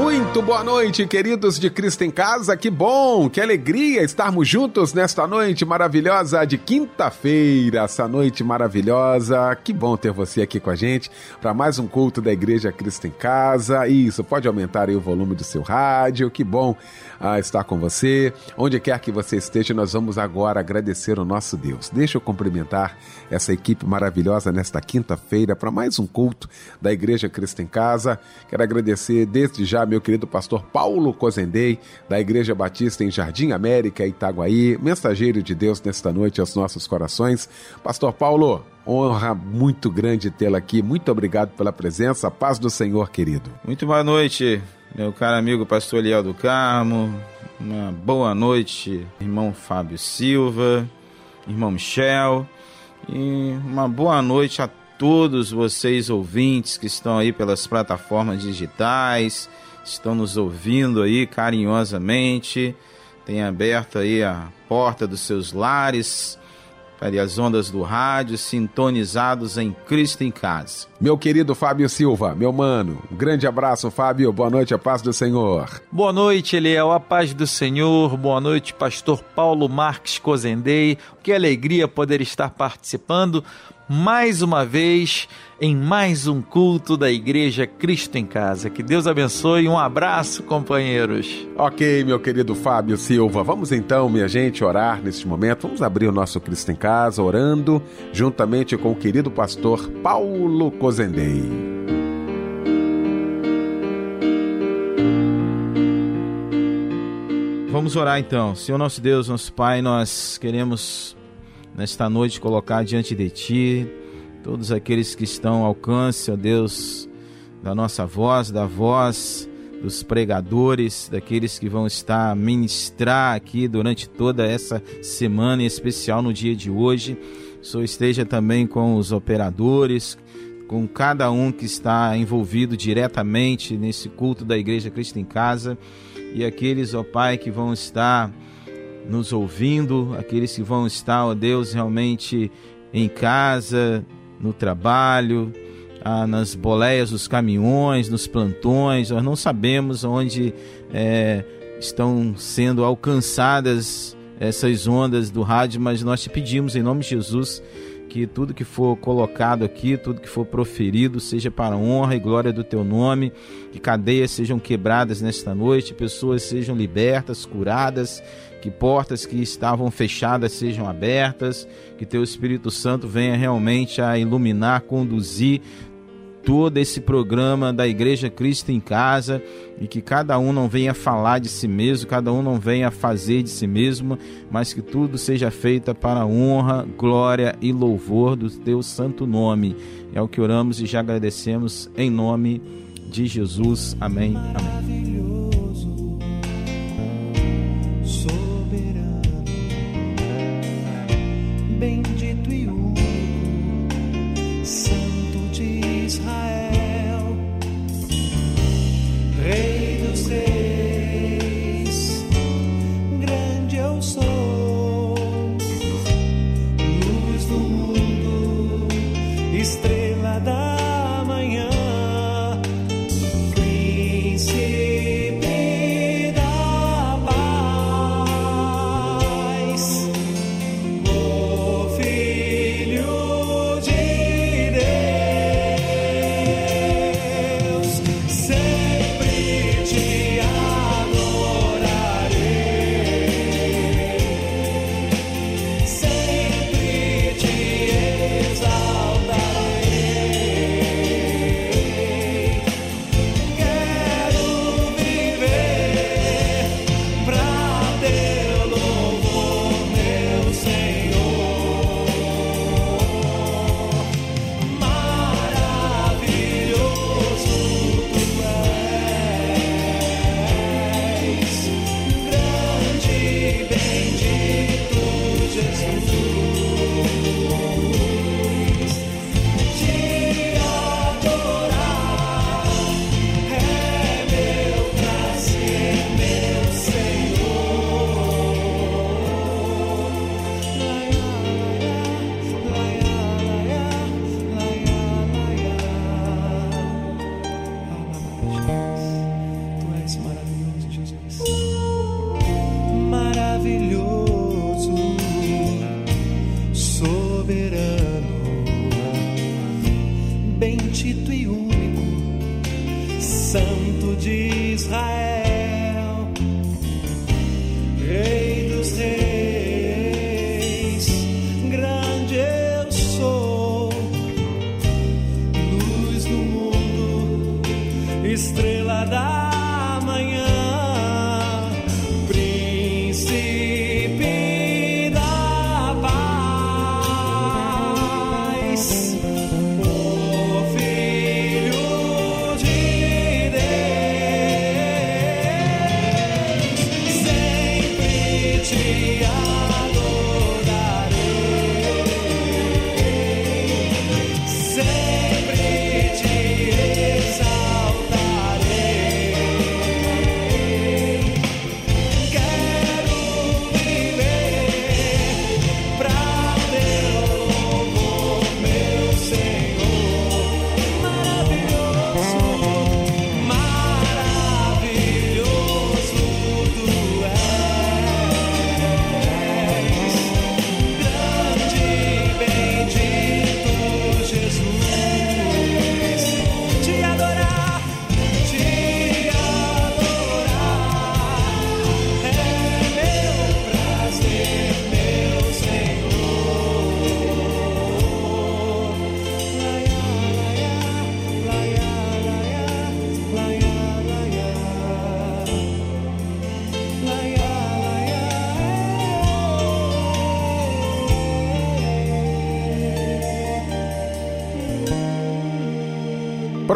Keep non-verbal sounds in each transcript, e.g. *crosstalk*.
Muito boa noite, queridos de Cristo em Casa. Que bom, que alegria estarmos juntos nesta noite maravilhosa de quinta-feira. Essa noite maravilhosa. Que bom ter você aqui com a gente para mais um culto da Igreja Cristo em Casa. Isso, pode aumentar aí o volume do seu rádio. Que bom ah, estar com você. Onde quer que você esteja, nós vamos agora agradecer o nosso Deus. Deixa eu cumprimentar essa equipe maravilhosa nesta quinta-feira para mais um culto da Igreja Cristo em Casa. Quero agradecer desde já meu querido pastor Paulo Cozendei, da Igreja Batista em Jardim América, Itaguaí, mensageiro de Deus nesta noite aos nossos corações. Pastor Paulo, honra muito grande tê-lo aqui. Muito obrigado pela presença. Paz do Senhor, querido. Muito boa noite, meu caro amigo pastor Eliel do Carmo. Uma boa noite, irmão Fábio Silva, irmão Michel. E uma boa noite a todos vocês ouvintes que estão aí pelas plataformas digitais, estão nos ouvindo aí carinhosamente, tem aberto aí a porta dos seus lares para as ondas do rádio, sintonizados em Cristo em Casa. Meu querido Fábio Silva, meu mano, um grande abraço, Fábio, boa noite, a paz do Senhor. Boa noite, Eliel, a paz do Senhor, boa noite, pastor Paulo Marques Cozendei, que alegria poder estar participando mais uma vez em mais um culto da Igreja Cristo em Casa. Que Deus abençoe. Um abraço, companheiros. Ok, meu querido Fábio Silva. Vamos então, minha gente, orar neste momento. Vamos abrir o nosso Cristo em Casa orando juntamente com o querido pastor Paulo Cozendei. Vamos orar então. Senhor nosso Deus, nosso Pai, nós queremos nesta noite colocar diante de Ti todos aqueles que estão ao alcance, ó Deus, da nossa voz, da voz dos pregadores, daqueles que vão estar a ministrar aqui durante toda essa semana, em especial no dia de hoje. O Senhor esteja também com os operadores, com cada um que está envolvido diretamente nesse culto da Igreja Cristo em Casa e aqueles, ó Pai, que vão estar nos ouvindo, aqueles que vão estar, ó Deus, realmente em casa, no trabalho, ah, nas boleias dos caminhões, nos plantões. Nós não sabemos onde é, estão sendo alcançadas essas ondas do rádio, mas nós te pedimos em nome de Jesus que tudo que for colocado aqui, tudo que for proferido, seja para honra e glória do teu nome, que cadeias sejam quebradas nesta noite, pessoas sejam libertas, curadas, que portas que estavam fechadas sejam abertas, que teu Espírito Santo venha realmente a iluminar, conduzir todo esse programa da Igreja Cristo em Casa e que cada um não venha falar de si mesmo, cada um não venha fazer de si mesmo, mas que tudo seja feito para a honra, glória e louvor do teu santo nome. É o que oramos e já agradecemos em nome de Jesus. Amém. Amém.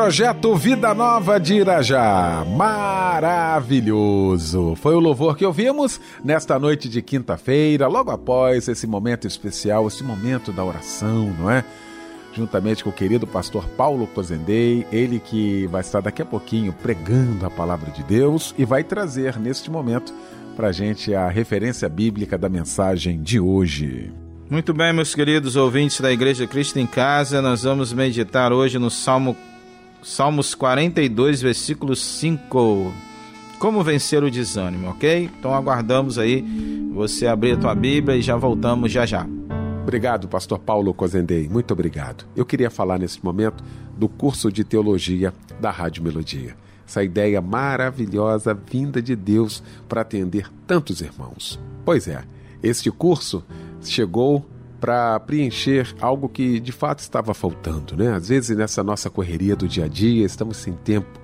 Projeto Vida Nova de Irajá. Maravilhoso! Foi o louvor que ouvimos nesta noite de quinta-feira, logo após esse momento especial, esse momento da oração, não é? Juntamente com o querido pastor Paulo Cozendei, ele que vai estar daqui a pouquinho pregando a palavra de Deus e vai trazer neste momento para gente a referência bíblica da mensagem de hoje. Muito bem, meus queridos ouvintes da Igreja Cristo em Casa, nós vamos meditar hoje no Salmo Salmos 42, versículo 5. Como vencer o desânimo, ok? Então aguardamos aí você abrir a tua Bíblia e já voltamos já já. Obrigado, pastor Paulo Cozendei. Muito obrigado. Eu queria falar nesse momento do curso de teologia da Rádio Melodia. Essa ideia maravilhosa vinda de Deus para atender tantos irmãos. Pois é, este curso chegou para preencher algo que de fato estava faltando, né? Às vezes nessa nossa correria do dia a dia, estamos sem tempo,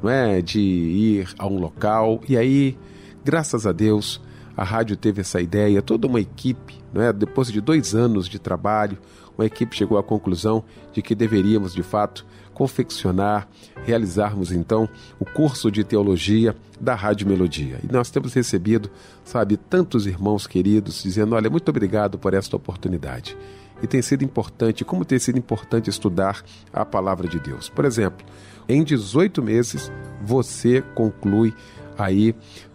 não é, de ir a um local e aí, graças a Deus, a rádio teve essa ideia, toda uma equipe, não é? Depois de dois anos de trabalho, uma equipe chegou à conclusão de que deveríamos de fato confeccionar, realizarmos então o curso de teologia da Rádio Melodia. E nós temos recebido, sabe, tantos irmãos queridos dizendo: olha, muito obrigado por esta oportunidade. E tem sido importante, como tem sido importante estudar a palavra de Deus. Por exemplo, em 18 meses você conclui aí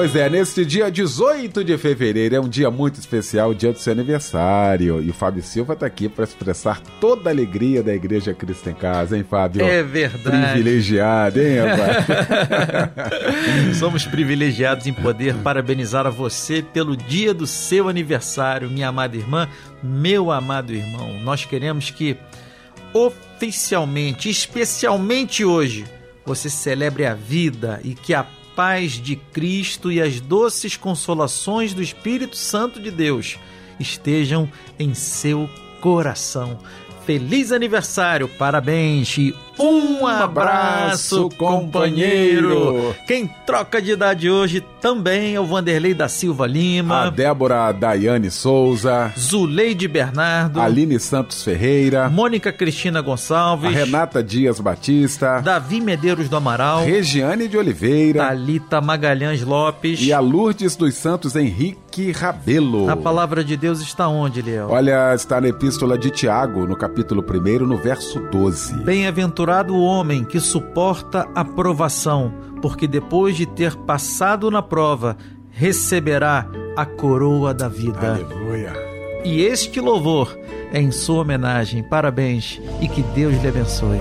Pois é, neste dia 18 de fevereiro é um dia muito especial, o dia do seu aniversário. E o Fábio Silva está aqui para expressar toda a alegria da Igreja Cristo em Casa, hein, Fábio? É verdade. Privilegiado, hein, rapaz? *laughs* Somos privilegiados em poder parabenizar a você pelo dia do seu aniversário, minha amada irmã, meu amado irmão. Nós queremos que oficialmente, especialmente hoje, você celebre a vida e que a paz de Cristo e as doces consolações do Espírito Santo de Deus estejam em seu coração. Feliz aniversário, parabéns e um abraço, companheiro. Quem troca de idade hoje também é o Vanderlei da Silva Lima. A Débora Daiane Souza. Zuleide Bernardo. Aline Santos Ferreira. Mônica Cristina Gonçalves. A Renata Dias Batista. Davi Medeiros do Amaral. Regiane de Oliveira. Thalita Magalhães Lopes. E a Lourdes dos Santos Henrique Rabelo. A palavra de Deus está onde, Liel? Olha, está na Epístola de Tiago, no capítulo 1, no verso 12. Bem-aventurado Bem-aventurado o homem que suporta a provação, porque depois de ter passado na prova, receberá a coroa da vida. Aleluia. E este louvor é em sua homenagem. Parabéns e que Deus lhe abençoe.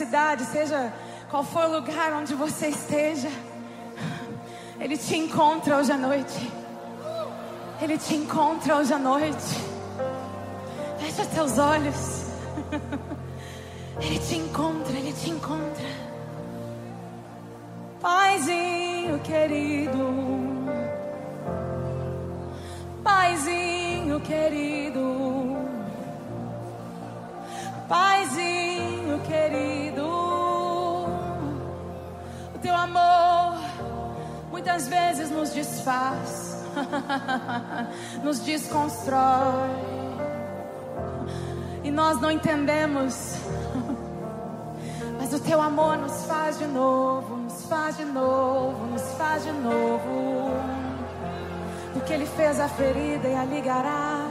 Necessidade, seja qual for o lugar onde você esteja, Ele te encontra hoje à noite. Ele te encontra hoje à noite. Fecha teus olhos. Ele te encontra, ele te encontra. Paizinho querido. Paizinho querido. Teu amor muitas vezes nos desfaz, *laughs* nos desconstrói. E nós não entendemos. Mas o teu amor nos faz de novo, nos faz de novo, nos faz de novo. Porque ele fez a ferida e a ligará.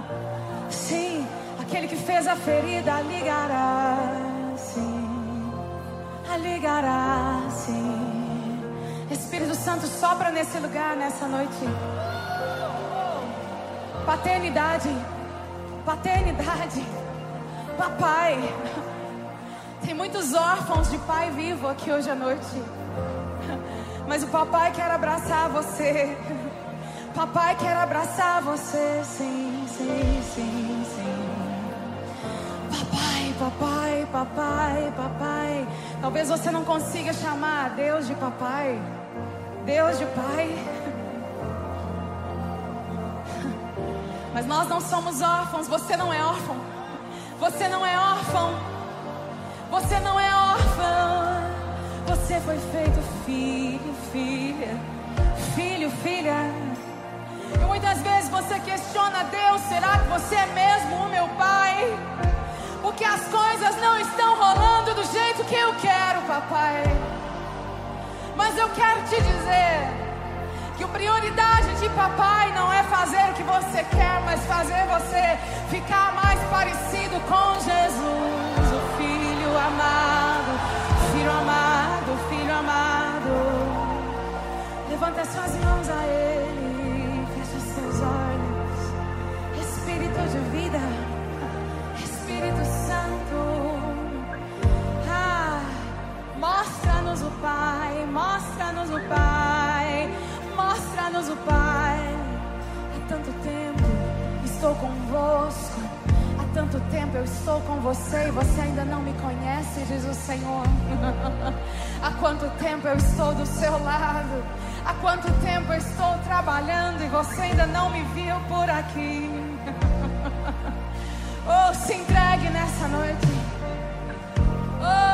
*laughs* Sim, aquele que fez a ferida a ligará. Ligará. Sim. Espírito Santo sopra nesse lugar nessa noite. Paternidade, paternidade, papai. Tem muitos órfãos de pai vivo aqui hoje à noite. Mas o papai quer abraçar você. Papai quer abraçar você, sim, sim, sim, sim. Papai, papai, papai, papai. Talvez você não consiga chamar Deus de papai, Deus de pai. *laughs* Mas nós não somos órfãos, você não é órfão. Você não é órfão. Você não é órfã. Você foi feito filho, filha. Filho, filha. E muitas vezes você questiona Deus, será que você é mesmo o meu pai? Porque as coisas não estão rolando do jeito que eu quero, papai. Mas eu quero te dizer que a prioridade de papai não é fazer o que você quer, mas fazer você ficar mais parecido com Jesus, o filho amado, filho amado, filho amado. Levanta suas mãos a Ele, mostra-nos o Pai, mostra-nos o Pai, mostra-nos o Pai. Há tanto tempo estou convosco, há tanto tempo eu estou com você e você ainda não me conhece, diz o Senhor. *laughs* há quanto tempo eu estou do seu lado, há quanto tempo eu estou trabalhando e você ainda não me viu por aqui. *laughs* oh, se entregue nessa noite. Oh,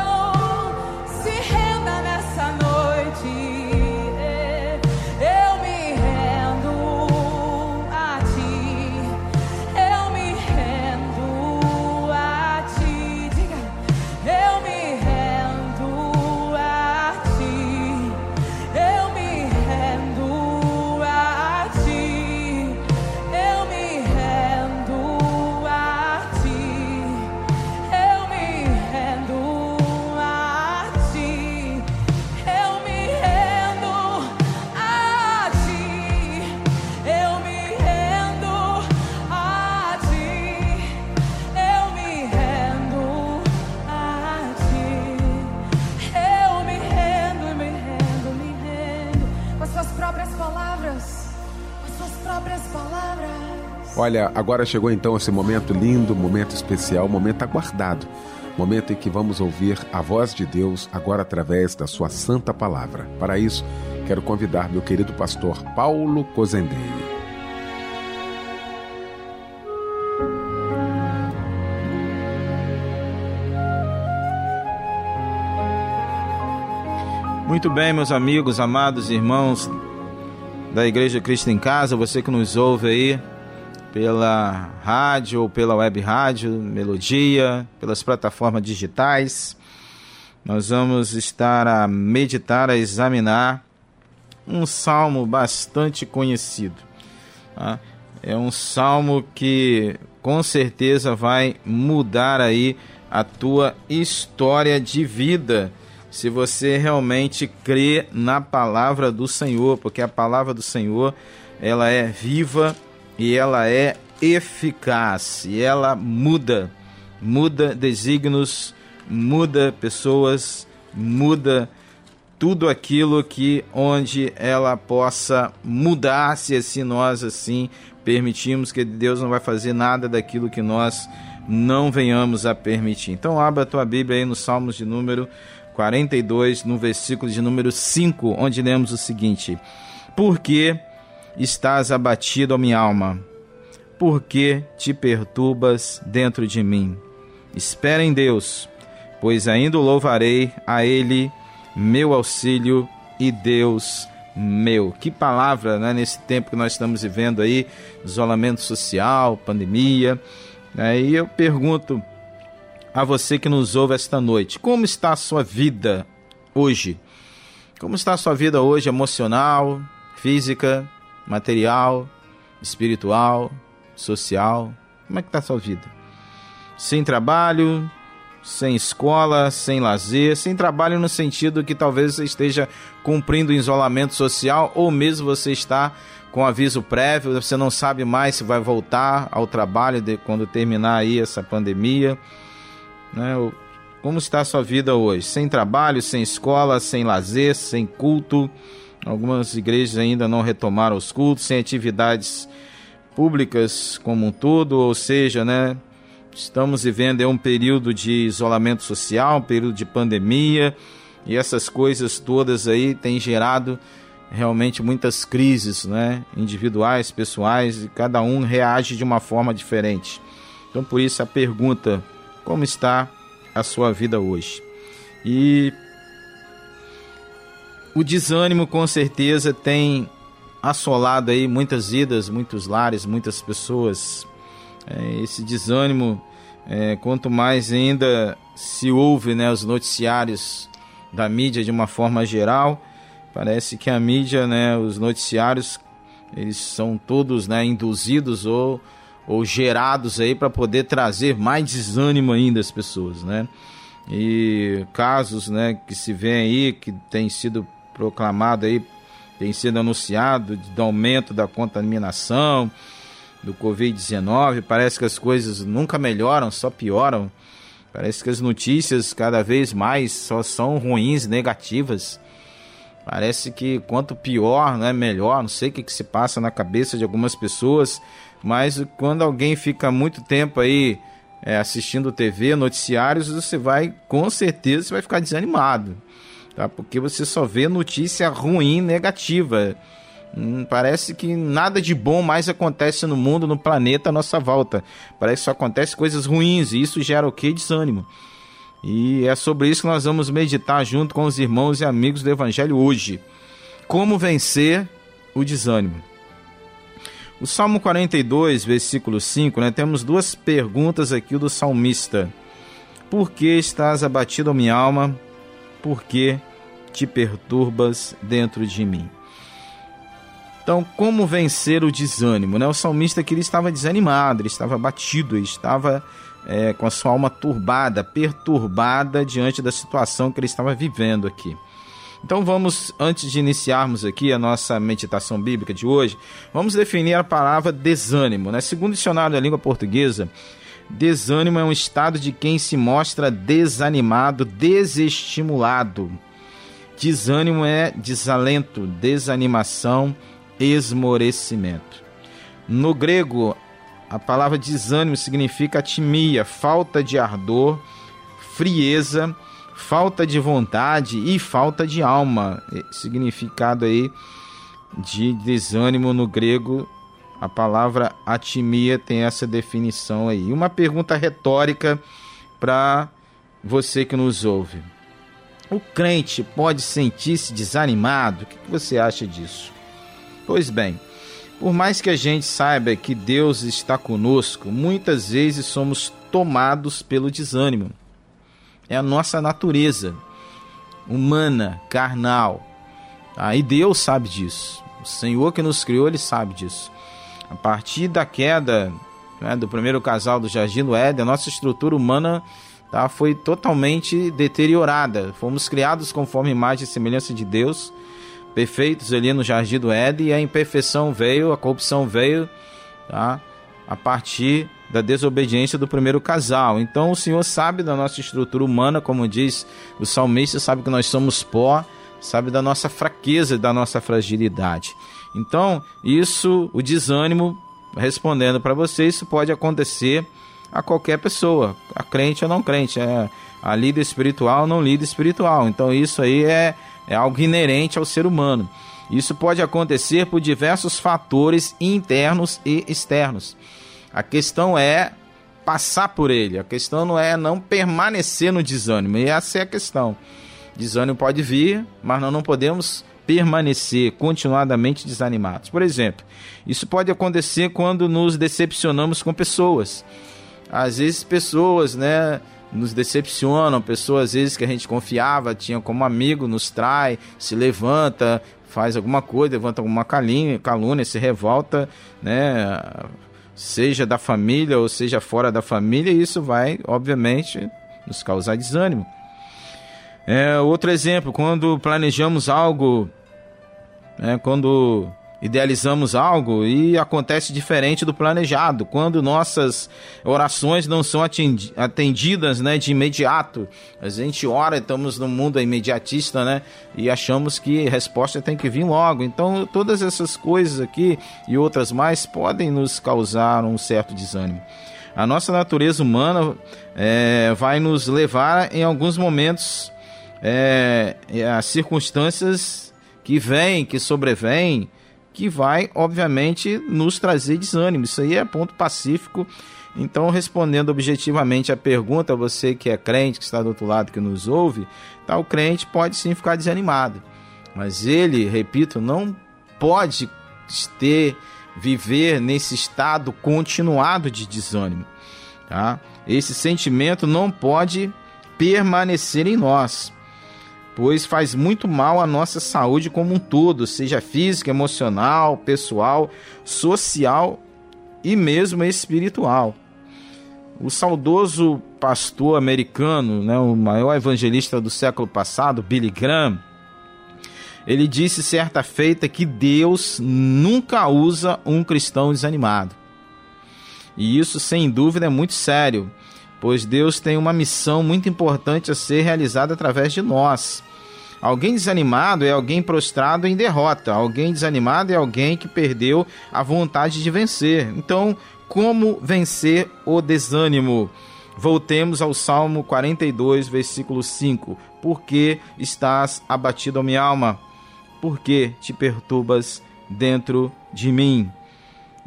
Olha, agora chegou então esse momento lindo, momento especial, momento aguardado. Momento em que vamos ouvir a voz de Deus agora através da sua santa palavra. Para isso, quero convidar meu querido pastor Paulo Cozendei. Muito bem, meus amigos, amados irmãos da Igreja Cristo em Casa, você que nos ouve aí pela rádio ou pela web rádio, Melodia, pelas plataformas digitais. Nós vamos estar a meditar, a examinar um salmo bastante conhecido. tá? É um salmo que com certeza vai mudar aí a tua história de vida se você realmente crê na palavra do Senhor, porque a palavra do Senhor ela é viva e ela é eficaz e ela muda, muda desígnios, muda pessoas, muda tudo aquilo que onde ela possa mudar, se assim nós assim permitimos que Deus não vai fazer nada daquilo que nós não venhamos a permitir. Então abra a tua Bíblia aí no Salmos de número 42, no versículo de número 5, onde lemos o seguinte: Por que estás abatido, ó minha alma? Por que te perturbas dentro de mim? Espera em Deus, pois ainda louvarei a ele meu auxílio e Deus meu. Que palavra, né, nesse tempo que nós estamos vivendo aí, isolamento social, pandemia. Aí né, eu pergunto a você que nos ouve esta noite, como está a sua vida hoje? Como está a sua vida hoje emocional, física, material, espiritual, social? Como é que está a sua vida? Sem trabalho, sem escola, sem lazer, sem trabalho no sentido que talvez você esteja cumprindo o isolamento social ou mesmo você está com aviso prévio, você não sabe mais se vai voltar ao trabalho de, quando terminar aí essa pandemia. Né? Como está a sua vida hoje? Sem trabalho, sem escola, sem lazer, sem culto. Algumas igrejas ainda não retomaram os cultos, sem atividades públicas como um todo, ou seja, né, Estamos vivendo um período de isolamento social, um período de pandemia, e essas coisas todas aí têm gerado realmente muitas crises, né? Individuais, pessoais, e cada um reage de uma forma diferente. Então, por isso a pergunta: como está a sua vida hoje? E o desânimo com certeza tem assolado aí muitas vidas, muitos lares, muitas pessoas. É, esse desânimo é, quanto mais ainda se ouve né, os noticiários da mídia de uma forma geral, parece que a mídia, né, os noticiários, eles são todos né, induzidos ou, ou gerados aí para poder trazer mais desânimo ainda às pessoas, né? E casos, né, que se vê aí que tem sido proclamado aí, tem sido anunciado de aumento da contaminação, do Covid-19. Parece que as coisas nunca melhoram, só pioram. Parece que as notícias cada vez mais só são ruins, negativas. Parece que quanto pior, não é melhor. Não sei o que, que se passa na cabeça de algumas pessoas, mas quando alguém fica muito tempo aí é, assistindo TV, noticiários, você vai, com certeza, você vai ficar desanimado, tá? Porque você só vê notícia ruim, negativa. Hum, parece que nada de bom mais acontece no mundo, no planeta à nossa volta. Parece que só acontece coisas ruins e isso gera o que? Desânimo. E é sobre isso que nós vamos meditar junto com os irmãos e amigos do Evangelho hoje. Como vencer o desânimo. O Salmo 42, versículo 5, né, temos duas perguntas aqui do salmista. Por que estás abatido, minha alma? Por que te perturbas dentro de mim? Então, como vencer o desânimo? Né? O salmista aqui ele estava desanimado, ele estava abatido, ele estava é, com a sua alma turbada, perturbada diante da situação que ele estava vivendo aqui. Então vamos, antes de iniciarmos aqui a nossa meditação bíblica de hoje, vamos definir a palavra desânimo. Né? Segundo o dicionário da língua portuguesa, desânimo é um estado de quem se mostra desanimado, desestimulado. Desânimo é desalento, desanimação, esmorecimento. No grego, a palavra desânimo significa atimia, falta de ardor, frieza, falta de vontade e falta de alma. Significado aí de desânimo no grego, a palavra atimia tem essa definição aí. Uma pergunta retórica para você que nos ouve. O crente pode sentir-se desanimado? O que você acha disso? Pois bem, por mais que a gente saiba que Deus está conosco, muitas vezes somos tomados pelo desânimo. É a nossa natureza humana, carnal. Tá? E Deus sabe disso. O Senhor que nos criou, Ele sabe disso. A partir da queda né, do primeiro casal do Jardim do Éden, a nossa estrutura humana tá, foi totalmente deteriorada. Fomos criados conforme imagem e semelhança de Deus perfeitos ali no jardim do Éden e a imperfeição veio, a corrupção veio tá? a partir da desobediência do primeiro casal. Então o Senhor sabe da nossa estrutura humana, como diz o salmista, sabe que nós somos pó, sabe da nossa fraqueza da nossa fragilidade. Então, isso, o desânimo, respondendo para você, isso pode acontecer a qualquer pessoa, a crente ou não crente, é a líder espiritual ou não líder espiritual. Então, isso aí é, é algo inerente ao ser humano. Isso pode acontecer por diversos fatores internos e externos. A questão é passar por ele. A questão não é não permanecer no desânimo. E essa é a questão. Desânimo pode vir, mas nós não podemos permanecer continuadamente desanimados. Por exemplo, isso pode acontecer quando nos decepcionamos com pessoas. Às vezes pessoas, né, nos decepcionam, pessoas às vezes que a gente confiava, tinha como amigo, nos trai, se levanta, faz alguma coisa, levanta alguma calúnia, calúnia se revolta, né, seja da família ou seja fora da família, e isso vai, obviamente, nos causar desânimo. É, outro exemplo, quando planejamos algo, é, quando idealizamos algo e acontece diferente do planejado, quando nossas orações não são atendidas né, de imediato. A gente ora, estamos no mundo imediatista né, e achamos que a resposta tem que vir logo. Então, todas essas coisas aqui e outras mais podem nos causar um certo desânimo. A nossa natureza humana é, vai nos levar em alguns momentos é, as circunstâncias que vêm, que sobrevêm, que vai, obviamente, nos trazer desânimo. Isso aí é ponto pacífico. Então, respondendo objetivamente a pergunta, você que é crente, que está do outro lado, que nos ouve, o crente pode sim ficar desanimado. Mas ele, repito, não pode ter, viver nesse estado continuado de desânimo. Tá? Esse sentimento não pode permanecer em nós pois faz muito mal à nossa saúde como um todo, seja física, emocional, pessoal, social e mesmo espiritual. O saudoso pastor americano, né, o maior evangelista do século passado, Billy Graham, ele disse certa feita que Deus nunca usa um cristão desanimado. E isso, sem dúvida, é muito sério, pois Deus tem uma missão muito importante a ser realizada através de nós. Alguém desanimado é alguém prostrado em derrota. Alguém desanimado é alguém que perdeu a vontade de vencer. Então, como vencer o desânimo? Voltemos ao Salmo 42, versículo 5. Por que estás abatido, minha alma? Por que te perturbas dentro de mim?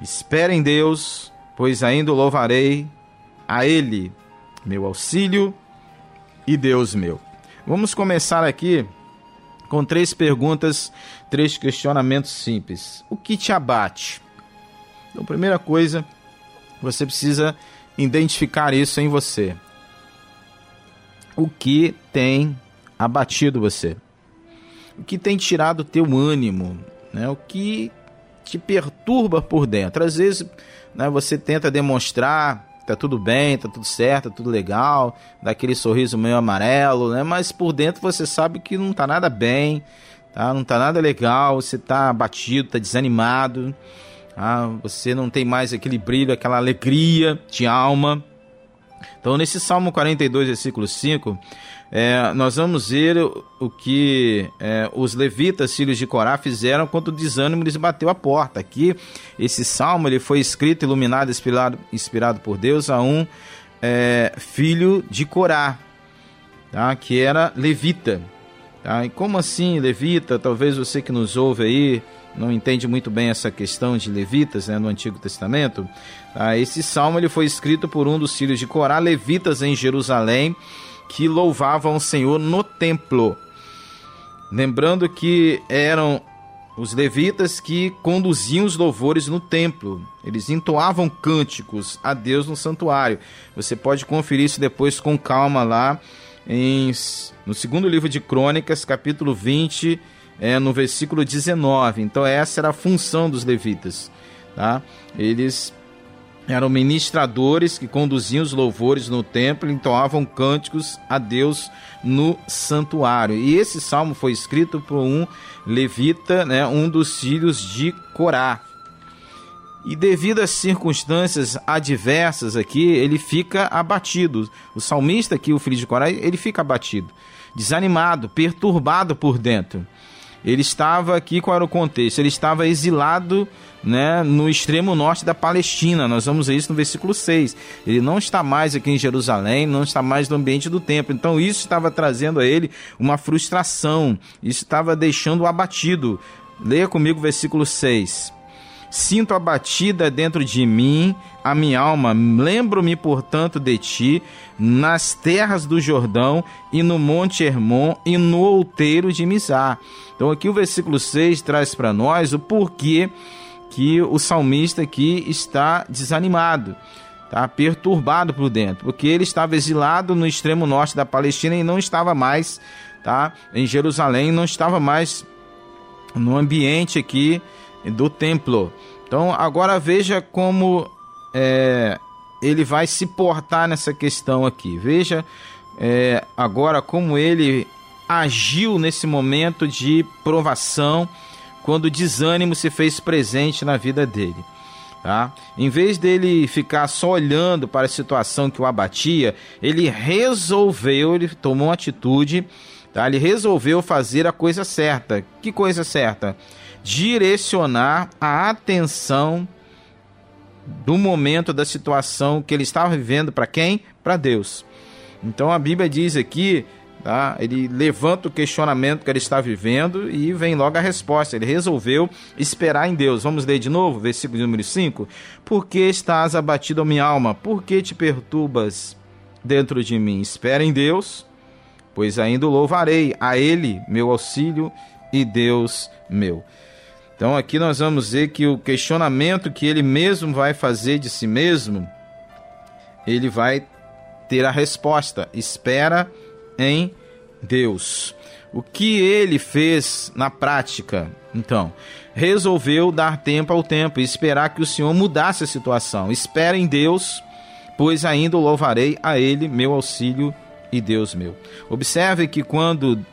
Espera em Deus, pois ainda louvarei a Ele, meu auxílio e Deus meu. Vamos começar aqui com três perguntas, três questionamentos simples. O que te abate? Então, primeira coisa, você precisa identificar isso em você. O que tem abatido você? O que tem tirado o teu ânimo? Né? O que te perturba por dentro? Às vezes né, você tenta demonstrar tá tudo bem, tá tudo certo, tá tudo legal, dá aquele sorriso meio amarelo, né? Mas por dentro você sabe que não tá nada bem, tá? Não tá nada legal, você tá abatido, tá desanimado, tá? Você não tem mais aquele brilho, aquela alegria de alma. Então, nesse Salmo 42, versículo 5, é, nós vamos ver o que é, os levitas, filhos de Corá, fizeram quando o desânimo lhes bateu a porta. Aqui, esse salmo ele foi escrito, iluminado, inspirado, inspirado por Deus a um é, filho de Corá, tá? que era levita. Tá? E como assim levita? Talvez você que nos ouve aí não entende muito bem essa questão de levitas né, no Antigo Testamento. Tá? Esse salmo ele foi escrito por um dos filhos de Corá, levitas em Jerusalém, que louvavam o Senhor no templo. Lembrando que eram os levitas que conduziam os louvores no templo. Eles entoavam cânticos a Deus no santuário. Você pode conferir isso depois com calma lá em, no segundo livro de Crônicas, capítulo 20, é, no versículo 19. Então essa era a função dos levitas. Tá? Eles eram ministradores que conduziam os louvores no templo e entoavam cânticos a Deus no santuário. E esse salmo foi escrito por um levita, né, um dos filhos de Corá. E devido às circunstâncias adversas aqui, ele fica abatido. O salmista aqui, o filho de Corá, ele fica abatido, desanimado, perturbado por dentro. Ele estava aqui, qual era o contexto? Ele estava exilado né, no extremo norte da Palestina. Nós vamos ver isso no versículo 6. Ele não está mais aqui em Jerusalém, não está mais no ambiente do templo. Então isso estava trazendo a ele uma frustração, isso estava deixando-o abatido. Leia comigo o versículo 6. Sinto abatida dentro de mim a minha alma. Lembro-me, portanto, de ti nas terras do Jordão e no Monte Hermon e no outeiro de Mizar. Então, aqui o versículo 6 traz para nós o porquê que o salmista aqui está desanimado, tá perturbado por dentro, porque ele estava exilado no extremo norte da Palestina e não estava mais, tá, em Jerusalém, não estava mais no ambiente aqui do templo. Então agora veja como é, ele vai se portar nessa questão aqui. Veja é, agora como ele agiu nesse momento de provação quando o desânimo se fez presente na vida dele. Tá? Em vez dele ficar só olhando para a situação que o abatia, ele resolveu, ele tomou uma atitude, tá? ele resolveu fazer a coisa certa. Que coisa certa? Direcionar a atenção do momento da situação que ele estava vivendo para quem? Para Deus. Então a Bíblia diz aqui Tá? Ele levanta o questionamento que ele está vivendo e vem logo a resposta. Ele resolveu esperar em Deus. Vamos ler de novo, versículo número 5. Por que estás abatido, minha alma? Por que te perturbas dentro de mim? Espera em Deus, pois ainda louvarei. A Ele, meu auxílio e Deus meu. Então aqui nós vamos ver que o questionamento que ele mesmo vai fazer de si mesmo, ele vai ter a resposta. Espera em Deus. O que ele fez na prática? Então, resolveu dar tempo ao tempo e esperar que o Senhor mudasse a situação. Espera em Deus, pois ainda louvarei a Ele, meu auxílio e Deus meu. Observe que quando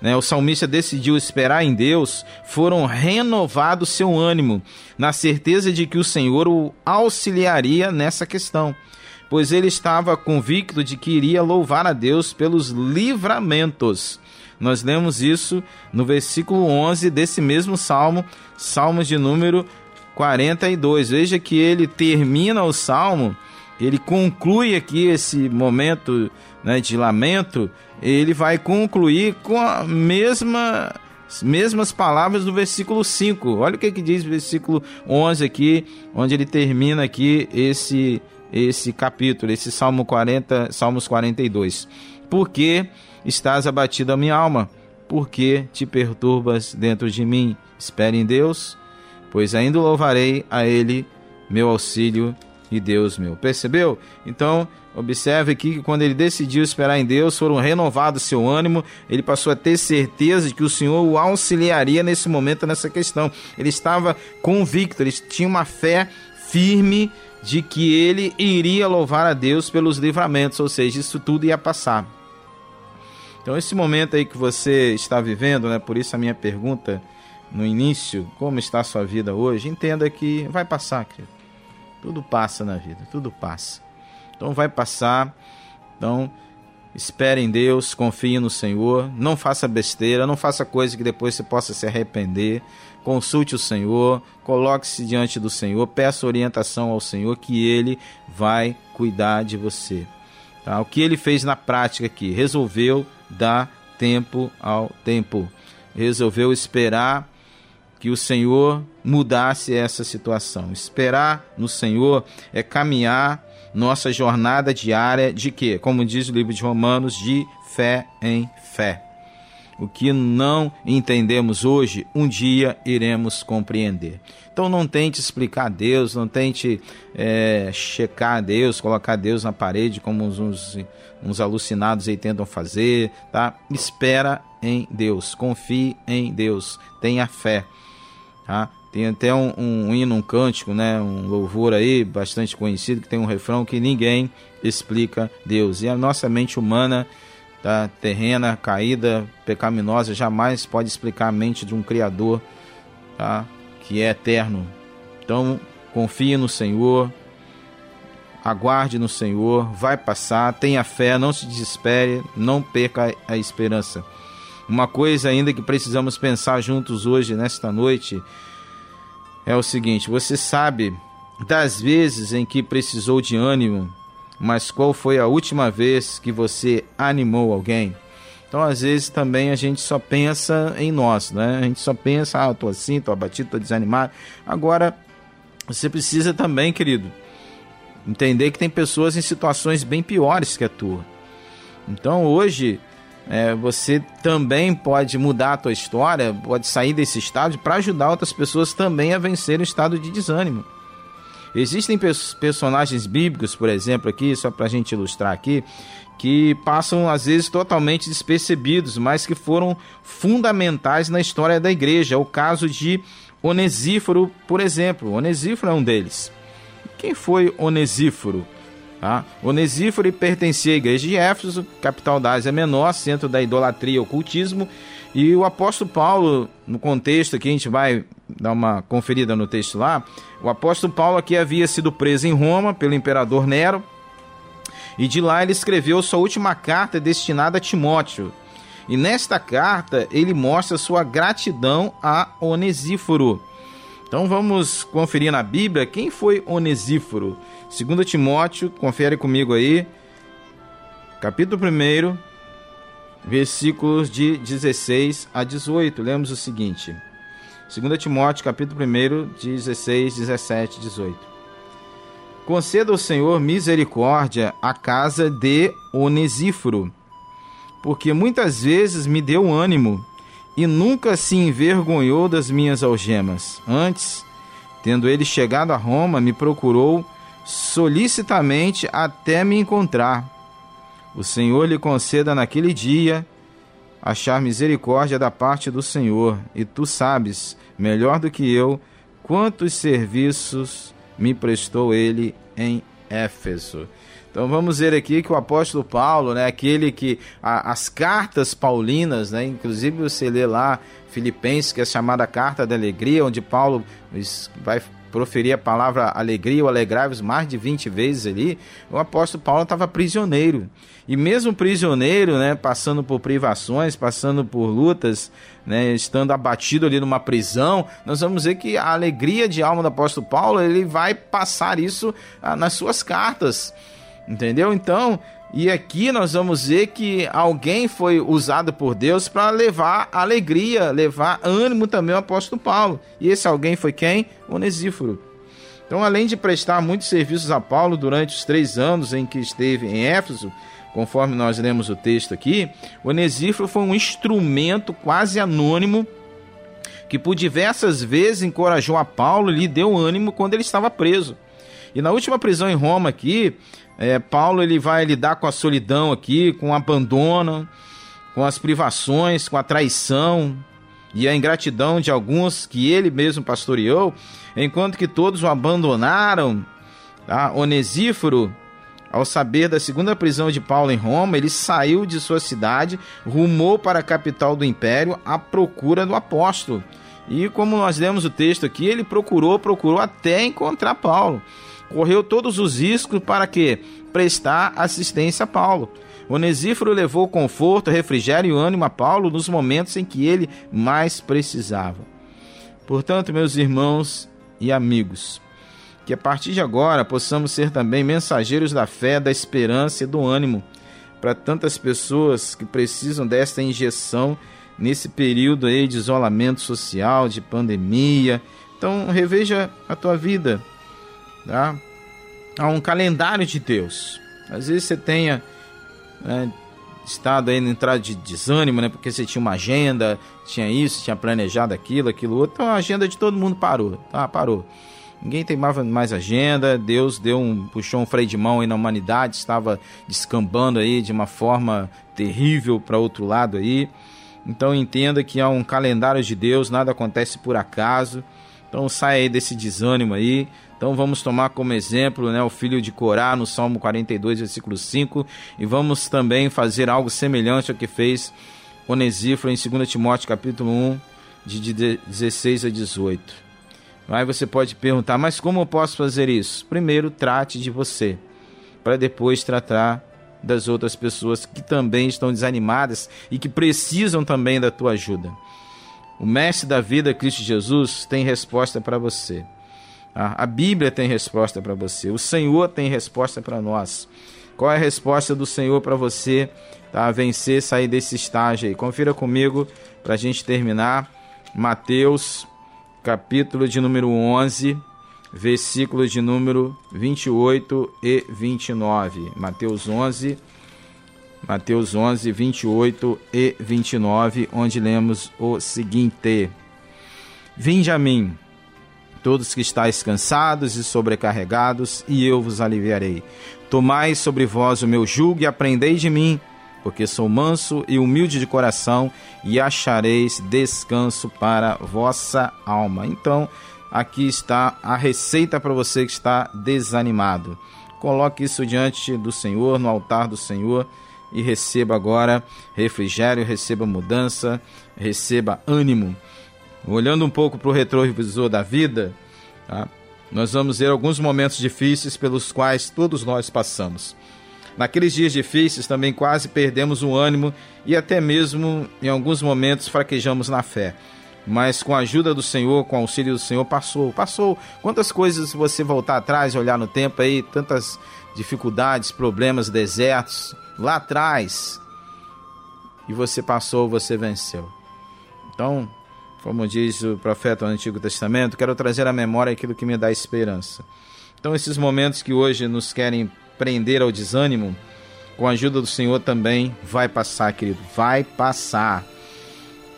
né, o salmista decidiu esperar em Deus, foram renovados seu ânimo, na certeza de que o Senhor o auxiliaria nessa questão pois ele estava convicto de que iria louvar a Deus pelos livramentos. Nós lemos isso no versículo 11 desse mesmo salmo, Salmos de número 42. Veja que ele termina o salmo, ele conclui aqui esse momento né, de lamento, ele vai concluir com a mesma mesmas palavras do versículo 5. Olha o que, que diz o versículo 11 aqui, onde ele termina aqui esse esse capítulo, esse Salmo 40, Salmos 42. Por que estás abatido a minha alma? Por que te perturbas dentro de mim? Espere em Deus, pois ainda louvarei a Ele, meu auxílio e Deus meu. Percebeu? Então, observe aqui que quando ele decidiu esperar em Deus, foram renovados seu ânimo, ele passou a ter certeza de que o Senhor o auxiliaria nesse momento, nessa questão. Ele estava convicto, ele tinha uma fé firme de que ele iria louvar a Deus pelos livramentos, ou seja, isso tudo ia passar. Então, esse momento aí que você está vivendo, né? Por isso a minha pergunta no início, como está a sua vida hoje? Entenda que vai passar, querido. Tudo passa na vida, tudo passa. Então vai passar. Então, espere em Deus, confie no Senhor, não faça besteira, não faça coisa que depois você possa se arrepender consulte o Senhor, coloque-se diante do Senhor, peça orientação ao Senhor que Ele vai cuidar de você. Tá? O que ele fez na prática aqui? Resolveu dar tempo ao tempo, resolveu esperar que o Senhor mudasse essa situação. Esperar no Senhor é caminhar nossa jornada diária de quê? Como diz o livro de Romanos, de fé em fé. O que não entendemos hoje, um dia iremos compreender. Então não tente explicar Deus, não tente é, checar Deus, colocar Deus na parede como uns, uns alucinados aí tentam fazer, tá? Espera em Deus, confie em Deus, tenha fé, tá? Tem até um, um, hino, um cântico, né, um louvor aí bastante conhecido que tem um refrão que ninguém explica Deus. E a nossa mente humana tá? terrena, caída, pecaminosa, jamais pode explicar a mente de um Criador tá? que é eterno. Então, confie no Senhor, aguarde no Senhor, vai passar, tenha fé, não se desespere, não perca a esperança. Uma coisa ainda que precisamos pensar juntos hoje, nesta noite, é o seguinte: você sabe das vezes em que precisou de ânimo, mas qual foi a última vez que você animou alguém? Então, às vezes, também a gente só pensa em nós, né? A gente só pensa, ah, eu tô assim, tô abatido, tô desanimado. Agora, você precisa também, querido, entender que tem pessoas em situações bem piores que a tua. Então, hoje, é, você também pode mudar a tua história, pode sair desse estado para ajudar outras pessoas também a vencer o estado de desânimo. Existem personagens bíblicos, por exemplo, aqui, só para a gente ilustrar aqui, que passam às vezes totalmente despercebidos, mas que foram fundamentais na história da igreja. O caso de Onesíforo, por exemplo. Onesíforo é um deles. Quem foi Onesíforo? Tá? Onesíforo pertencia à igreja de Éfeso, capital da Ásia Menor, centro da idolatria e ocultismo. E o apóstolo Paulo, no contexto aqui, a gente vai dar uma conferida no texto lá. O apóstolo Paulo aqui havia sido preso em Roma pelo imperador Nero. E de lá ele escreveu sua última carta destinada a Timóteo. E nesta carta ele mostra sua gratidão a Onesíforo. Então vamos conferir na Bíblia quem foi Onesíforo. 2 Timóteo, confere comigo aí, capítulo 1, versículos de 16 a 18. Lemos o seguinte: 2 Timóteo, capítulo 1, 16, 17 18. Conceda ao Senhor misericórdia à casa de Onesíforo, porque muitas vezes me deu ânimo e nunca se envergonhou das minhas algemas. Antes, tendo ele chegado a Roma, me procurou solicitamente até me encontrar. O Senhor lhe conceda naquele dia achar misericórdia da parte do Senhor, e tu sabes, melhor do que eu, quantos serviços me prestou ele em Éfeso. Então vamos ver aqui que o apóstolo Paulo, né, aquele que a, as cartas paulinas, né, inclusive você lê lá Filipenses, que é chamada Carta da Alegria, onde Paulo vai proferir a palavra alegria ou alegrai-vos mais de 20 vezes ali, o apóstolo Paulo estava prisioneiro. E mesmo prisioneiro, né, passando por privações, passando por lutas, né, estando abatido ali numa prisão, nós vamos ver que a alegria de alma do apóstolo Paulo, ele vai passar isso ah, nas suas cartas. Entendeu? Então, e aqui nós vamos ver que alguém foi usado por Deus para levar alegria, levar ânimo também ao apóstolo Paulo. E esse alguém foi quem? Onesíforo. Então, além de prestar muitos serviços a Paulo durante os três anos em que esteve em Éfeso, conforme nós lemos o texto aqui, Onesíforo foi um instrumento quase anônimo que por diversas vezes encorajou a Paulo e lhe deu ânimo quando ele estava preso. E na última prisão em Roma aqui, é, Paulo ele vai lidar com a solidão aqui, com o abandono, com as privações, com a traição e a ingratidão de alguns que ele mesmo pastoreou, enquanto que todos o abandonaram. Tá? Onesíforo, ao saber da segunda prisão de Paulo em Roma, ele saiu de sua cidade, rumou para a capital do império à procura do apóstolo. E como nós lemos o texto aqui, ele procurou, procurou até encontrar Paulo correu todos os riscos para que prestar assistência a Paulo. Onesíforo levou conforto, refrigério e ânimo a Paulo nos momentos em que ele mais precisava. Portanto, meus irmãos e amigos, que a partir de agora possamos ser também mensageiros da fé, da esperança e do ânimo para tantas pessoas que precisam desta injeção nesse período aí de isolamento social, de pandemia. Então, reveja a tua vida, tá? Há um calendário de Deus. Às vezes você tenha né, estado aí na entrada de desânimo, né? Porque você tinha uma agenda, tinha isso, tinha planejado aquilo, aquilo outro. Então a agenda de todo mundo parou, tá? Parou. Ninguém tem mais agenda, Deus deu um, puxou um freio de mão aí na humanidade, estava descambando aí de uma forma terrível para outro lado aí. Então entenda que há um calendário de Deus, nada acontece por acaso. Então saia aí desse desânimo aí. Então vamos tomar como exemplo né, o filho de Corá no Salmo 42, versículo 5, e vamos também fazer algo semelhante ao que fez Onesíforo em 2 Timóteo capítulo 1, de 16 a 18. Aí você pode perguntar, mas como eu posso fazer isso? Primeiro, trate de você, para depois tratar das outras pessoas que também estão desanimadas e que precisam também da tua ajuda. O Mestre da vida, Cristo Jesus, tem resposta para você. A Bíblia tem resposta para você. O Senhor tem resposta para nós. Qual é a resposta do Senhor para você tá, vencer, sair desse estágio aí? Confira comigo para a gente terminar. Mateus, capítulo de número 11, versículos de número 28 e 29. Mateus 11, Mateus 11, 28 e 29, onde lemos o seguinte: Vinde a mim, todos que estáis cansados e sobrecarregados, e eu vos aliviarei. Tomai sobre vós o meu jugo e aprendei de mim, porque sou manso e humilde de coração, e achareis descanso para vossa alma. Então, aqui está a receita para você que está desanimado. Coloque isso diante do Senhor, no altar do Senhor, e receba agora refrigério, receba mudança, receba ânimo. Olhando um pouco para o retrovisor da vida, tá? nós vamos ver alguns momentos difíceis pelos quais todos nós passamos. Naqueles dias difíceis também quase perdemos o ânimo e até mesmo em alguns momentos fraquejamos na fé. Mas com a ajuda do Senhor, com o auxílio do Senhor, passou, passou. Quantas coisas você voltar atrás, olhar no tempo aí, tantas dificuldades, problemas, desertos, lá atrás. E você passou, você venceu. Então, como diz o profeta do Antigo Testamento, quero trazer à memória aquilo que me dá esperança. Então, esses momentos que hoje nos querem prender ao desânimo, com a ajuda do Senhor também vai passar, querido, vai passar.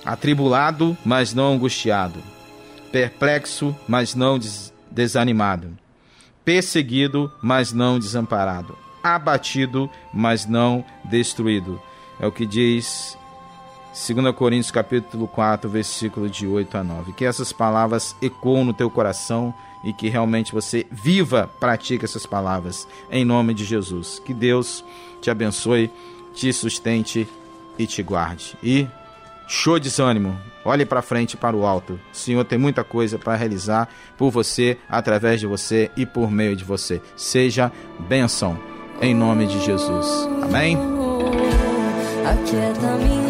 Atribulado, mas não angustiado. Perplexo, mas não des desanimado. Perseguido, mas não desamparado. Abatido, mas não destruído. É o que diz 2 Coríntios capítulo 4, versículo de 8 a 9. Que essas palavras ecoam no teu coração e que realmente você viva, pratique essas palavras em nome de Jesus. Que Deus te abençoe, te sustente e te guarde. E show de desânimo. Olhe para frente para o alto. O Senhor tem muita coisa para realizar por você, através de você e por meio de você. Seja bênção em nome de Jesus. Amém. Minha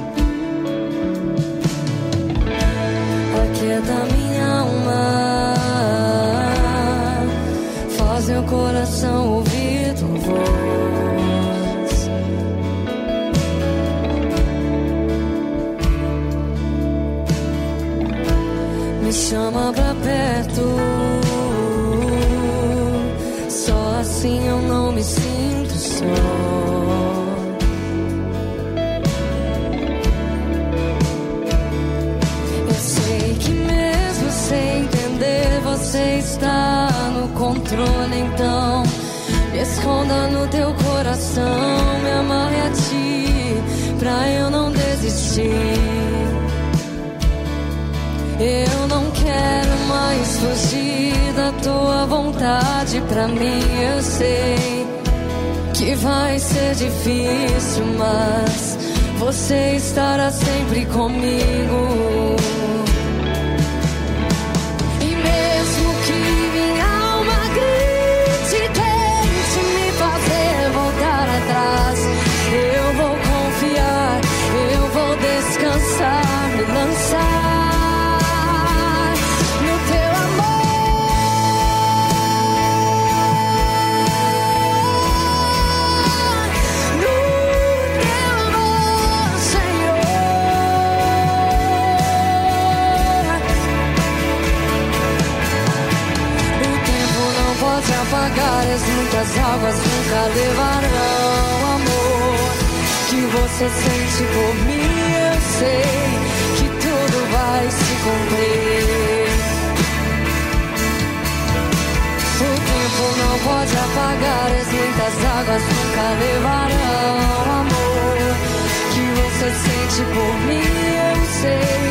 Aquieta minha alma, faz meu coração ouvir tua voz. Me chama pra perto, coração, me amarre a ti, pra eu não desistir. Eu não quero mais fugir da tua vontade pra mim. Eu sei que vai ser difícil, mas você estará sempre comigo. Apagares, muitas águas nunca levarão amor que você sente por mim. Eu sei que tudo vai se cumprir. O tempo não pode apagar, as muitas águas nunca levarão amor que você sente por mim. Eu sei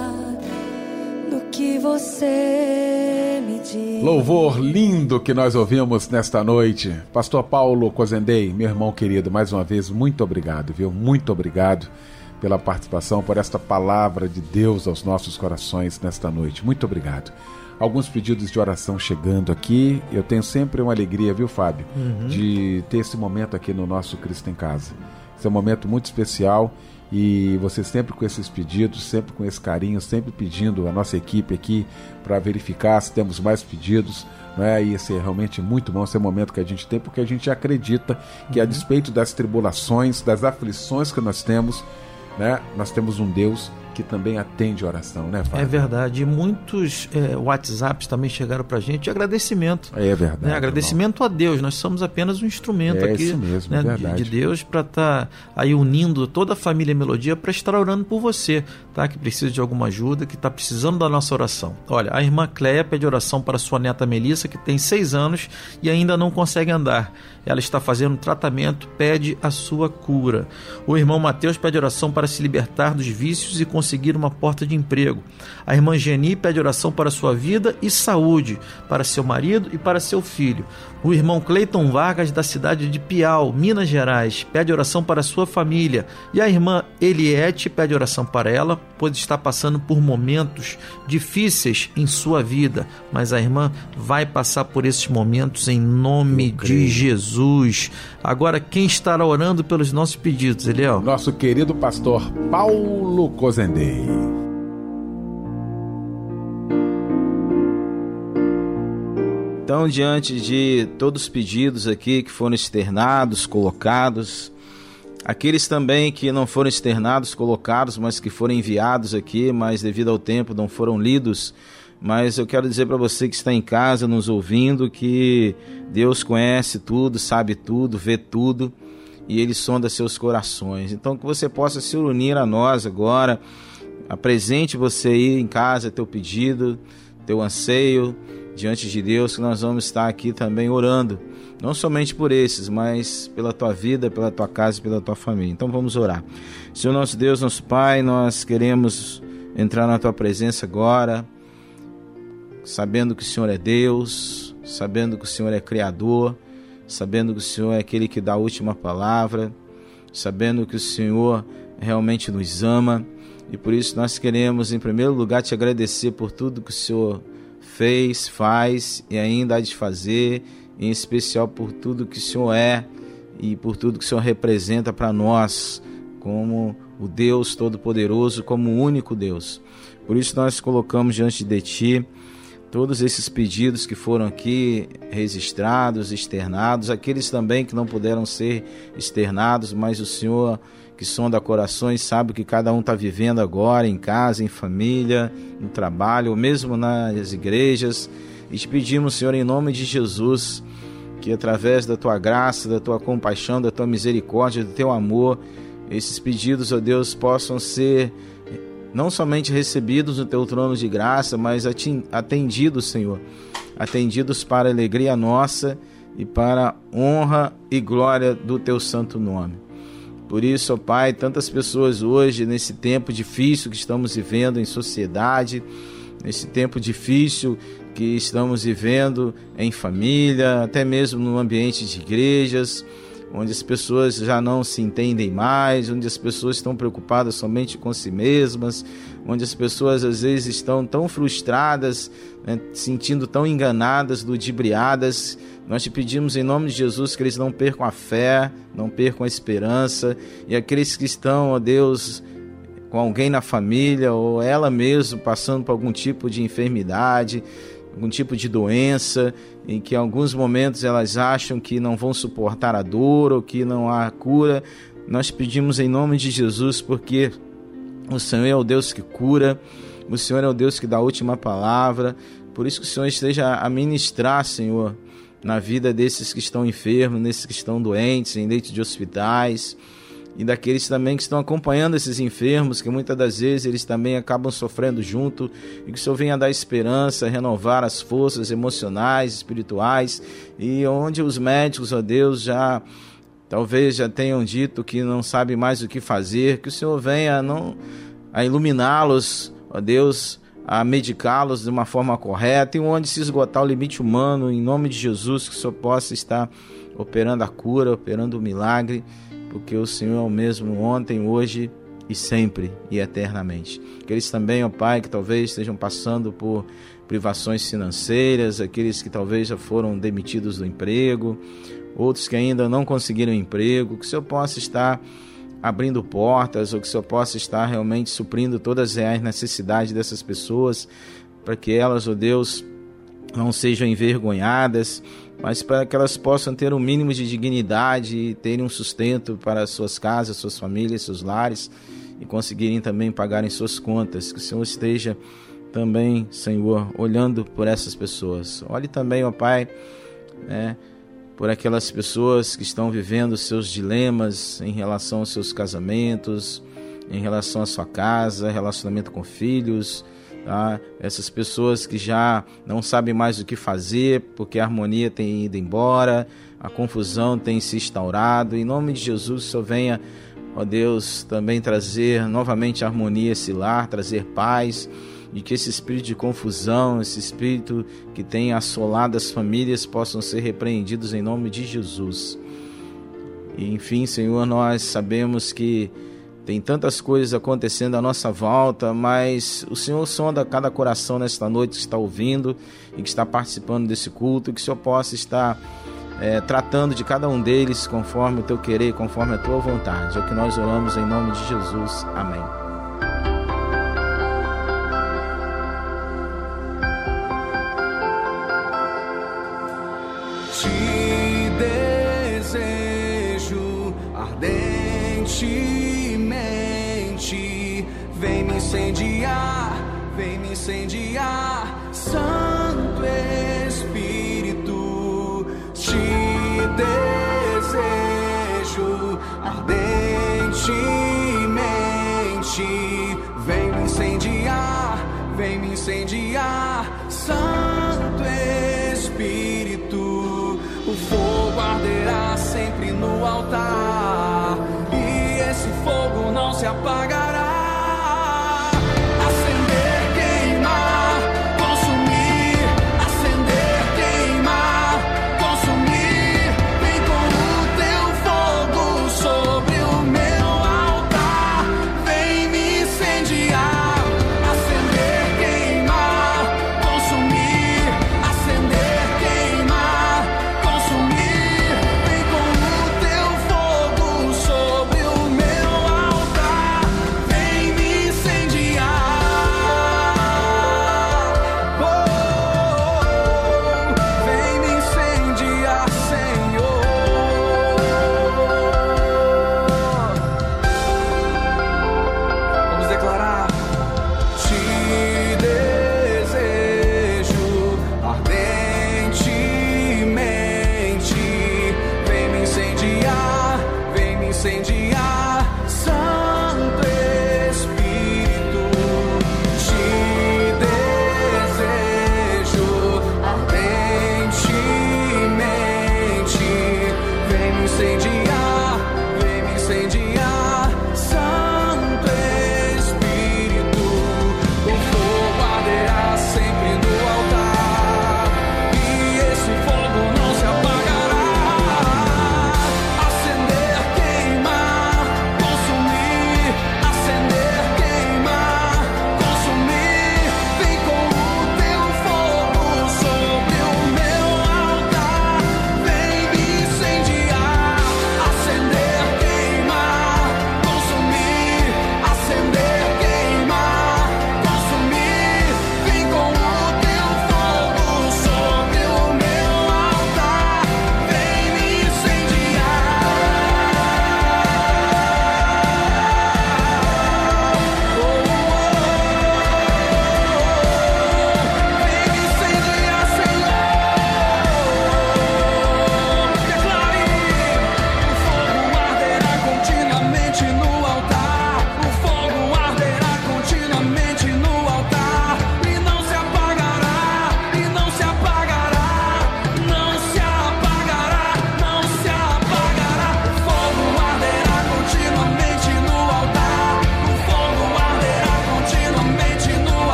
no que você Louvor lindo que nós ouvimos nesta noite. Pastor Paulo Cozendei, meu irmão querido, mais uma vez, muito obrigado, viu? Muito obrigado pela participação, por esta palavra de Deus aos nossos corações nesta noite. Muito obrigado. Alguns pedidos de oração chegando aqui. Eu tenho sempre uma alegria, viu, Fábio, uhum. de ter esse momento aqui no nosso Cristo em Casa. Esse é um momento muito especial e você sempre com esses pedidos, sempre com esse carinho, sempre pedindo a nossa equipe aqui para verificar se temos mais pedidos. Né? E esse é realmente muito bom esse é o momento que a gente tem, porque a gente acredita que, a uhum. despeito das tribulações, das aflições que nós temos, né? nós temos um Deus que também atende oração, né, Fábio? É verdade. E muitos é, WhatsApps também chegaram para a gente de agradecimento. É verdade. Né? Agradecimento irmão. a Deus. Nós somos apenas um instrumento é aqui isso mesmo, né, de, de Deus para estar tá aí unindo toda a família Melodia para estar orando por você, tá? Que precisa de alguma ajuda, que está precisando da nossa oração. Olha, a irmã Cleia pede oração para sua neta Melissa, que tem seis anos e ainda não consegue andar. Ela está fazendo tratamento, pede a sua cura. O irmão Mateus pede oração para se libertar dos vícios e conseguir uma porta de emprego. A irmã Geni pede oração para sua vida e saúde, para seu marido e para seu filho. O irmão Cleiton Vargas, da cidade de Piau, Minas Gerais, pede oração para sua família. E a irmã Eliette pede oração para ela, pois está passando por momentos difíceis em sua vida. Mas a irmã vai passar por esses momentos em nome de Jesus. Agora, quem estará orando pelos nossos pedidos, Eliel? Nosso querido pastor Paulo Cozendei. Então, diante de todos os pedidos aqui que foram externados, colocados, aqueles também que não foram externados, colocados, mas que foram enviados aqui, mas devido ao tempo não foram lidos, mas eu quero dizer para você que está em casa nos ouvindo que Deus conhece tudo, sabe tudo, vê tudo e Ele sonda seus corações. Então que você possa se unir a nós agora, apresente você aí em casa teu pedido, teu anseio diante de Deus que nós vamos estar aqui também orando, não somente por esses, mas pela tua vida, pela tua casa e pela tua família. Então vamos orar. Senhor nosso Deus, nosso Pai, nós queremos entrar na tua presença agora, sabendo que o Senhor é Deus, sabendo que o Senhor é criador, sabendo que o Senhor é aquele que dá a última palavra, sabendo que o Senhor realmente nos ama. E por isso nós queremos, em primeiro lugar, te agradecer por tudo que o Senhor fez, faz e ainda há de fazer, em especial por tudo que o Senhor é e por tudo que o Senhor representa para nós, como o Deus Todo-Poderoso, como o único Deus. Por isso nós colocamos diante de Ti todos esses pedidos que foram aqui registrados, externados, aqueles também que não puderam ser externados, mas o Senhor que sonda corações, sabe o que cada um está vivendo agora, em casa, em família, no trabalho, ou mesmo nas igrejas. E te pedimos, Senhor, em nome de Jesus, que através da tua graça, da tua compaixão, da tua misericórdia, do teu amor, esses pedidos, ó Deus, possam ser não somente recebidos no teu trono de graça, mas atendidos, Senhor, atendidos para alegria nossa e para honra e glória do teu santo nome. Por isso, ó Pai, tantas pessoas hoje, nesse tempo difícil que estamos vivendo em sociedade, nesse tempo difícil que estamos vivendo em família, até mesmo no ambiente de igrejas, onde as pessoas já não se entendem mais, onde as pessoas estão preocupadas somente com si mesmas, onde as pessoas às vezes estão tão frustradas, né, sentindo tão enganadas, ludibriadas. Nós te pedimos em nome de Jesus que eles não percam a fé, não percam a esperança, e aqueles que estão, ó Deus, com alguém na família ou ela mesmo passando por algum tipo de enfermidade, algum tipo de doença, em que em alguns momentos elas acham que não vão suportar a dor ou que não há cura. Nós pedimos em nome de Jesus, porque o Senhor é o Deus que cura, o Senhor é o Deus que dá a última palavra. Por isso que o Senhor esteja a ministrar, Senhor, na vida desses que estão enfermos, desses que estão doentes, em leitos de hospitais e daqueles também que estão acompanhando esses enfermos, que muitas das vezes eles também acabam sofrendo junto, e que o Senhor venha dar esperança, renovar as forças emocionais, espirituais, e onde os médicos, ó Deus, já talvez já tenham dito que não sabem mais o que fazer, que o Senhor venha não a iluminá-los, ó Deus, a medicá-los de uma forma correta, e onde se esgotar o limite humano, em nome de Jesus, que o Senhor possa estar operando a cura, operando o milagre porque o Senhor é o mesmo ontem, hoje e sempre e eternamente. Aqueles também, ó Pai, que talvez estejam passando por privações financeiras, aqueles que talvez já foram demitidos do emprego, outros que ainda não conseguiram emprego, que o Senhor possa estar abrindo portas, ou que o Senhor possa estar realmente suprindo todas as reais necessidades dessas pessoas, para que elas, ó Deus, não sejam envergonhadas, mas para que elas possam ter um mínimo de dignidade e terem um sustento para suas casas, suas famílias, seus lares e conseguirem também pagarem suas contas. Que o Senhor esteja também, Senhor, olhando por essas pessoas. Olhe também, ó Pai, né, por aquelas pessoas que estão vivendo seus dilemas em relação aos seus casamentos, em relação à sua casa, relacionamento com filhos Tá? Essas pessoas que já não sabem mais o que fazer porque a harmonia tem ido embora, a confusão tem se instaurado. Em nome de Jesus, Senhor venha, ó Deus, também trazer novamente harmonia esse lar, trazer paz e que esse espírito de confusão, esse espírito que tem assolado as famílias possam ser repreendidos em nome de Jesus. E enfim, Senhor, nós sabemos que tem tantas coisas acontecendo à nossa volta, mas o Senhor sonda cada coração nesta noite que está ouvindo e que está participando desse culto, que o Senhor possa estar é, tratando de cada um deles conforme o teu querer, conforme a tua vontade. É o que nós oramos em nome de Jesus. Amém. Incendiar, Santo Espírito, te desejo ardentemente. Vem me incendiar, vem me incendiar, Santo Espírito. O fogo arderá sempre no altar, e esse fogo não se apagará.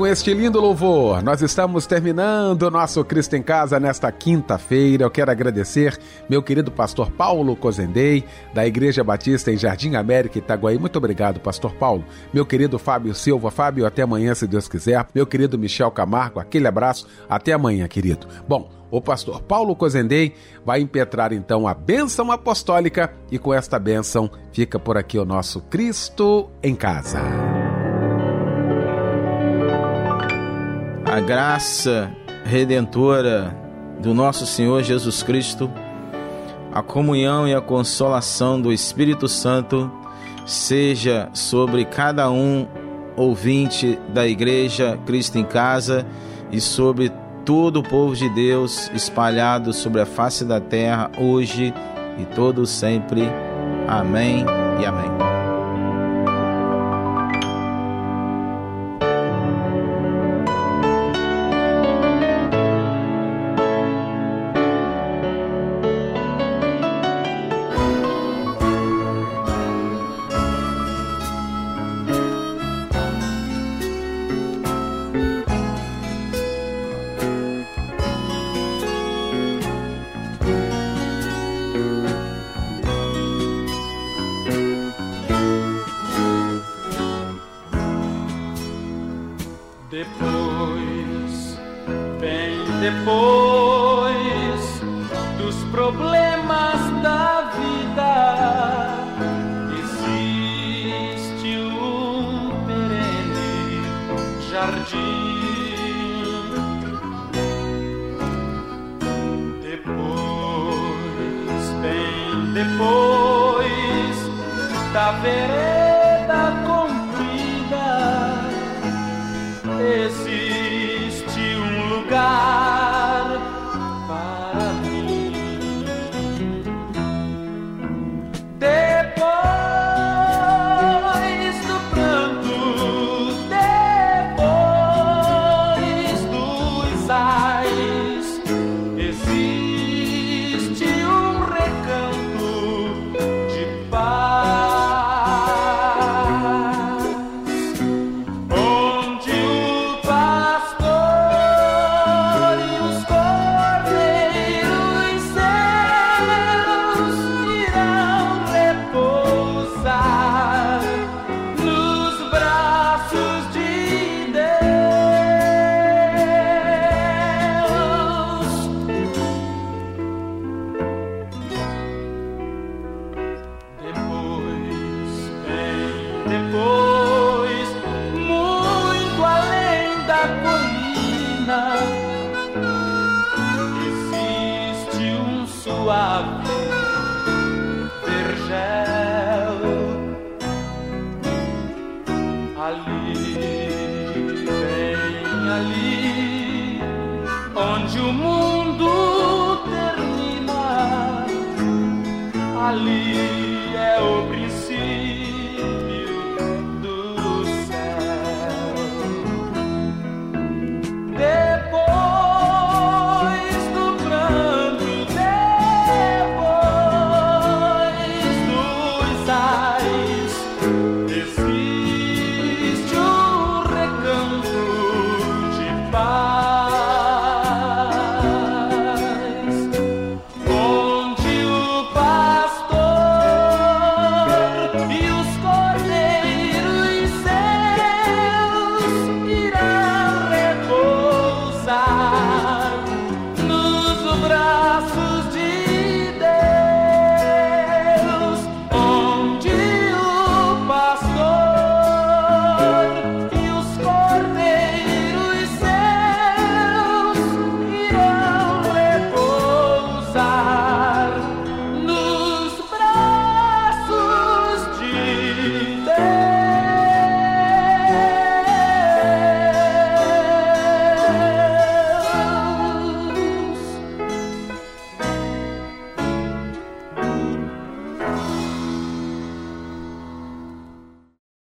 Com este lindo louvor, nós estamos terminando o nosso Cristo em Casa nesta quinta-feira. Eu quero agradecer meu querido pastor Paulo Cozendei, da Igreja Batista em Jardim América, Itaguaí. Muito obrigado, pastor Paulo. Meu querido Fábio Silva. Fábio, até amanhã, se Deus quiser. Meu querido Michel Camargo, aquele abraço. Até amanhã, querido. Bom, o pastor Paulo Cozendei vai impetrar então a bênção apostólica e com esta bênção fica por aqui o nosso Cristo em Casa. A graça redentora do nosso Senhor Jesus Cristo, a comunhão e a consolação do Espírito Santo seja sobre cada um ouvinte da Igreja Cristo em Casa e sobre todo o povo de Deus espalhado sobre a face da terra hoje e todo sempre. Amém e amém.